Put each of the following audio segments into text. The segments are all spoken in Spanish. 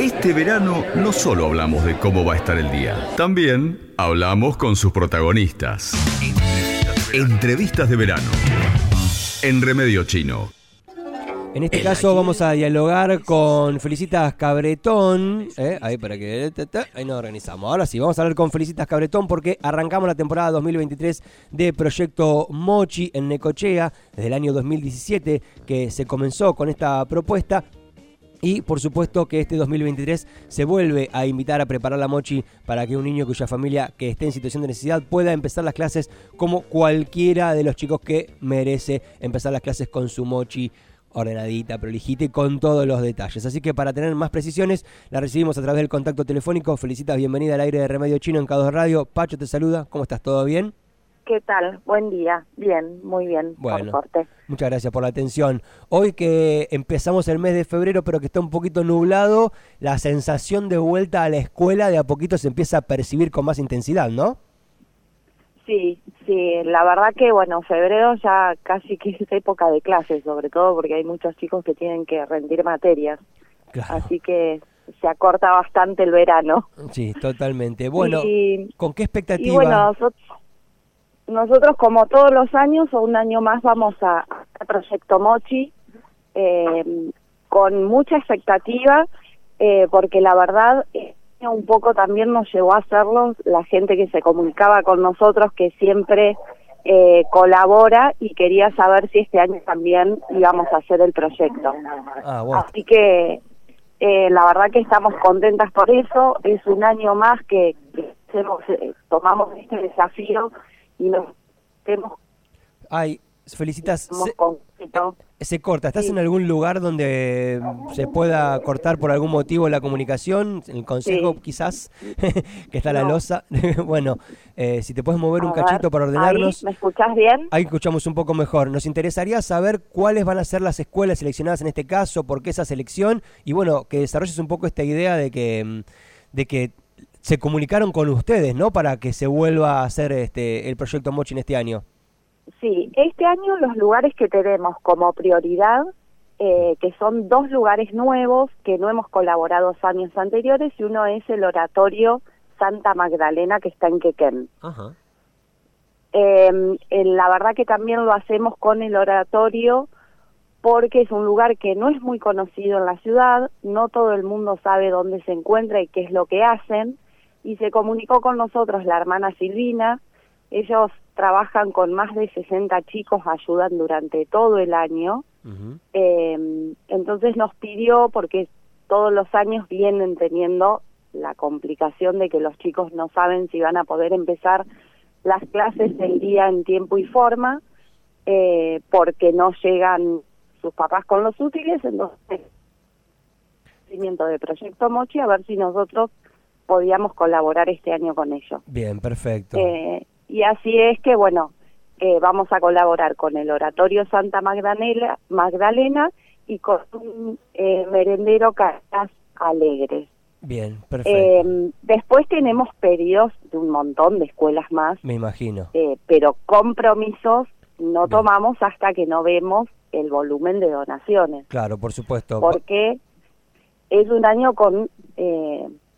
Este verano no solo hablamos de cómo va a estar el día, también hablamos con sus protagonistas. Entrevistas de verano. En Remedio Chino. En este caso vamos a dialogar con Felicitas Cabretón. ¿eh? Ahí para que. Ahí nos organizamos. Ahora sí, vamos a hablar con Felicitas Cabretón porque arrancamos la temporada 2023 de Proyecto Mochi en Necochea desde el año 2017 que se comenzó con esta propuesta. Y por supuesto que este 2023 se vuelve a invitar a preparar la mochi para que un niño cuya familia que esté en situación de necesidad pueda empezar las clases como cualquiera de los chicos que merece empezar las clases con su mochi ordenadita, prolijita y con todos los detalles. Así que para tener más precisiones, la recibimos a través del contacto telefónico. Felicitas, bienvenida al aire de Remedio Chino en K2 Radio. Pacho te saluda, ¿cómo estás? ¿Todo bien? ¿Qué tal? Buen día. Bien, muy bien. Bueno, muchas gracias por la atención. Hoy que empezamos el mes de febrero, pero que está un poquito nublado, la sensación de vuelta a la escuela de a poquito se empieza a percibir con más intensidad, ¿no? Sí, sí, la verdad que bueno, febrero ya casi que es época de clases, sobre todo porque hay muchos chicos que tienen que rendir materias. Así que se acorta bastante el verano. Sí, totalmente. Bueno, ¿con qué expectativa? Y bueno, nosotros, nosotros como todos los años o un año más vamos a, Proyecto Mochi eh, con mucha expectativa eh, porque la verdad un poco también nos llevó a hacerlo la gente que se comunicaba con nosotros, que siempre eh, colabora y quería saber si este año también íbamos a hacer el proyecto. Ah, Así que eh, la verdad que estamos contentas por eso. Es un año más que, eh, tomamos este desafío y nos hemos... Ay, felicitas se corta. ¿Estás en algún lugar donde se pueda cortar por algún motivo la comunicación? ¿El consejo quizás? que está la losa. bueno, eh, si te puedes mover un cachito para ordenarnos. ¿Me escuchás bien? Ahí escuchamos un poco mejor. Nos interesaría saber cuáles van a ser las escuelas seleccionadas en este caso, por qué esa selección y bueno, que desarrolles un poco esta idea de que, mm, de que se comunicaron con ustedes, ¿no? Para que se vuelva a hacer este el proyecto Mochi en este año. Sí, este año los lugares que tenemos como prioridad, eh, que son dos lugares nuevos que no hemos colaborado años anteriores, y uno es el oratorio Santa Magdalena que está en Quequén. Em, la verdad que también lo hacemos con el oratorio porque es un lugar que no es muy conocido en la ciudad, no todo el mundo sabe dónde se encuentra y qué es lo que hacen, y se comunicó con nosotros la hermana Silvina, ellos trabajan con más de 60 chicos, ayudan durante todo el año. Em, entonces nos pidió, porque todos los años vienen teniendo la complicación de que los chicos no saben si van a poder empezar las clases el día en tiempo y forma, eh, porque no llegan sus papás con los útiles, entonces de Proyecto Mochi a ver si nosotros podíamos colaborar este año con ellos. Bien, perfecto. Eh, y así es que, bueno, eh, vamos a colaborar con el Oratorio Santa Magdalena, Magdalena y con un eh, merendero Casas Alegres. Bien, perfecto. Eh, después tenemos pedidos de un montón de escuelas más. Me imagino. pero compromisos no tomamos hasta que no vemos el volumen de donaciones. Claro, por supuesto. Porque es un año con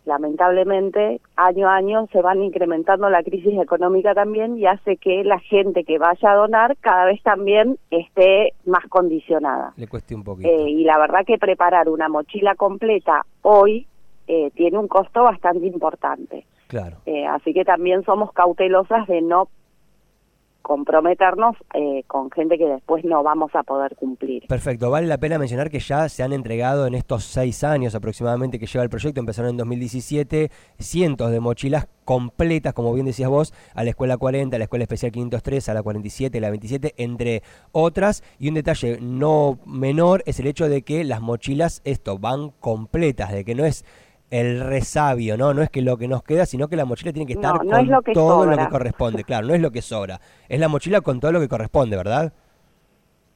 lamentablemente año a año se van incrementando la crisis económica también y hace que la gente que vaya a donar cada vez también esté más condicionada. Le cueste un poquito. Eh, y la verdad que preparar una mochila completa hoy eh, tiene un costo bastante importante. Claro. Eh, así que también somos cautelosas de no comprometernos eh, con gente que después no vamos a poder cumplir. Perfecto, vale la pena mencionar que ya se han entregado en estos seis años aproximadamente que lleva el proyecto, empezaron en 2017, cientos de mochilas completas, como bien decías vos, a la Escuela 40, a la Escuela Especial 503, a la 47, a la 27, entre otras. Y un detalle no menor es el hecho de que las mochilas, esto, van completas, de que no es el resabio, ¿no? No es que lo que nos queda, sino que la mochila tiene que estar con todo lo que corresponde. Claro, no es lo que sobra. Es la mochila con todo lo que corresponde, ¿verdad?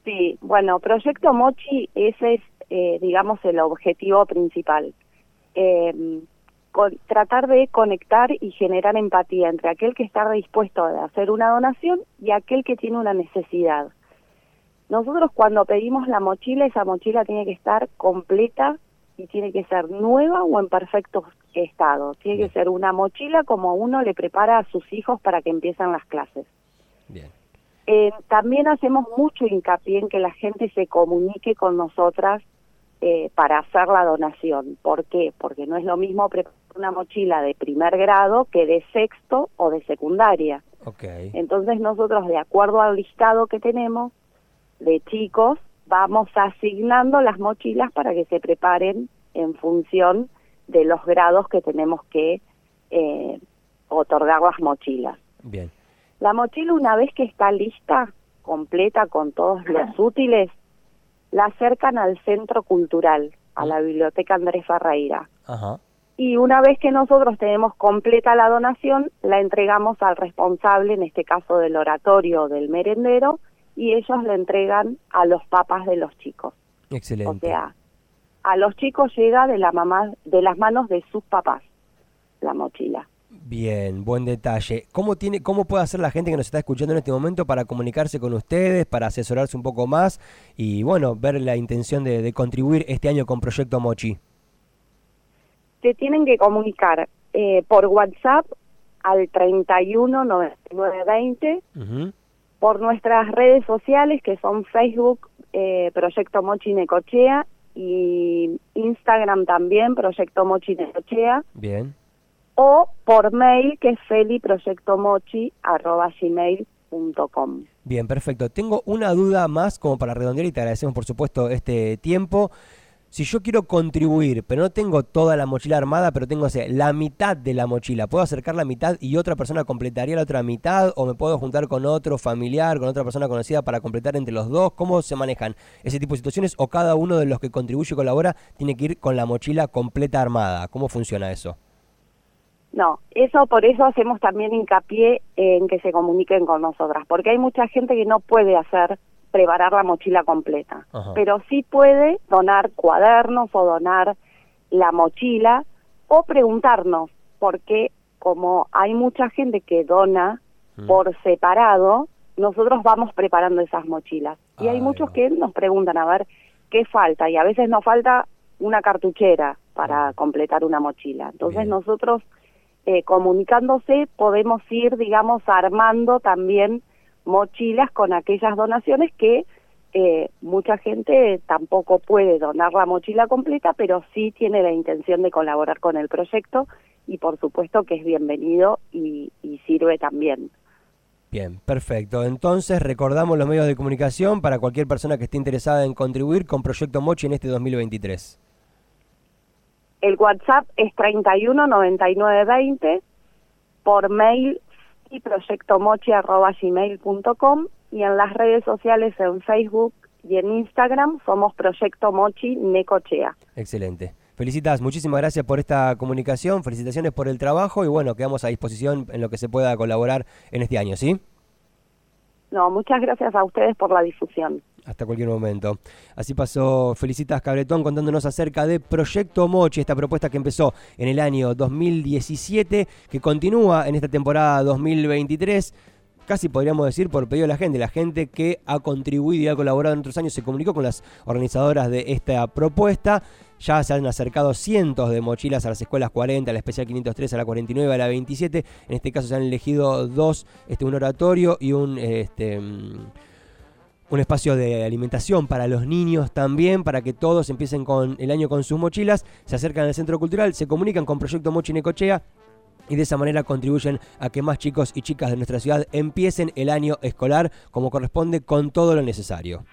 Sí, bueno, Proyecto Mochi, ese es, eh, digamos, el objetivo principal. Em, tratar de conectar y generar empatía entre aquel que está dispuesto a hacer una donación y aquel que tiene una necesidad. Nosotros cuando pedimos la mochila, esa mochila tiene que estar completa y tiene que ser nueva o en perfecto estado. Tiene que ser una mochila como uno le prepara a sus hijos para que empiecen las clases. Bien. Eh, también hacemos mucho hincapié en que la gente se comunique con nosotras eh, para hacer la donación. ¿Por qué? Porque no es lo mismo preparar una mochila de primer grado que de sexto o de secundaria. Entonces nosotros, de acuerdo al listado que tenemos de chicos, vamos asignando las mochilas para que se preparen en función de los grados que tenemos que eh, otorgar las mochilas. Bien. La mochila una vez que está lista, completa con todos los útiles, la acercan al centro cultural, a la biblioteca Andrés Ferreira. Ajá. Y una vez que nosotros tenemos completa la donación, la entregamos al responsable, en este caso del oratorio o del merendero, y ellos la entregan a los papás de los chicos. Excelente. O sea, a los chicos llega de la mamá, de las manos de sus papás la mochila. Bien, buen detalle. ¿Cómo, tiene, ¿Cómo puede hacer la gente que nos está escuchando en este momento para comunicarse con ustedes, para asesorarse un poco más y, bueno, ver la intención de, de contribuir este año con Proyecto Mochi? Se tienen que comunicar eh, por WhatsApp al 31 99 20, Ujú. Por nuestras redes sociales que son Facebook, eh, Proyecto Mochi Necochea y Instagram también, Proyecto Mochi Necochea, Bien. o por mail que es feliproyectomochi.gmail.com. Bien, perfecto. Tengo una duda más como para redondear y te agradecemos por supuesto este tiempo. Si yo quiero contribuir, pero no tengo toda la mochila armada, pero tengo o sea, la mitad de la mochila, ¿puedo acercar la mitad y otra persona completaría la otra mitad? ¿O me puedo juntar con otro familiar, con otra persona conocida para completar entre los dos? ¿Cómo se manejan ese tipo de situaciones? ¿O cada uno de los que contribuye y colabora tiene que ir con la mochila completa armada? ¿Cómo funciona eso? No, eso por eso hacemos también hincapié en que se comuniquen con nosotras, porque hay mucha gente que no puede hacer preparar la mochila completa, Ajá. pero sí puede donar cuadernos o donar la mochila o preguntarnos, porque como hay mucha gente que dona Mm. por separado, nosotros vamos preparando esas mochilas. Y hay muchos que nos preguntan a ver qué falta, y a veces nos falta una cartuchera para completar una mochila. Entonces Bien. nosotros eh, comunicándose podemos ir, digamos, armando también mochilas con aquellas donaciones que eh, mucha gente tampoco puede donar la mochila completa, pero sí tiene la intención de colaborar con el proyecto y por supuesto que es bienvenido y, y sirve también. Bien, perfecto. Entonces recordamos los medios de comunicación para cualquier persona que esté interesada en contribuir con Proyecto Mochi en este 2023. El WhatsApp es 31 99 20, por mail y proyectomochi.gmail.com y en las redes sociales en Facebook y en Instagram somos Proyecto Mochi Necochea. Excelente. Felicitas, muchísimas gracias por esta comunicación, felicitaciones por el trabajo y bueno, quedamos a disposición en lo que se pueda colaborar en este año, ¿sí? No, muchas gracias a ustedes por la difusión. Hasta cualquier momento. Así pasó Felicitas Cabretón contándonos acerca de Proyecto Mochi, esta propuesta que empezó en el año 2017, que continúa en esta temporada 2023. Casi podríamos decir por pedido de la gente, la gente que ha contribuido y ha colaborado en otros años se comunicó con las organizadoras de esta propuesta. Ya se han acercado cientos de mochilas a las escuelas 40, a la especial 503, a la 49, a la 27. En este caso se han elegido dos, este, un oratorio y un este, mm, un espacio de alimentación para los niños también, para que todos empiecen con el año con sus mochilas, se acercan al centro cultural, se comunican con Proyecto Mochi Necochea y de esa manera contribuyen a que más chicos y chicas de nuestra ciudad empiecen el año escolar como corresponde con todo lo necesario.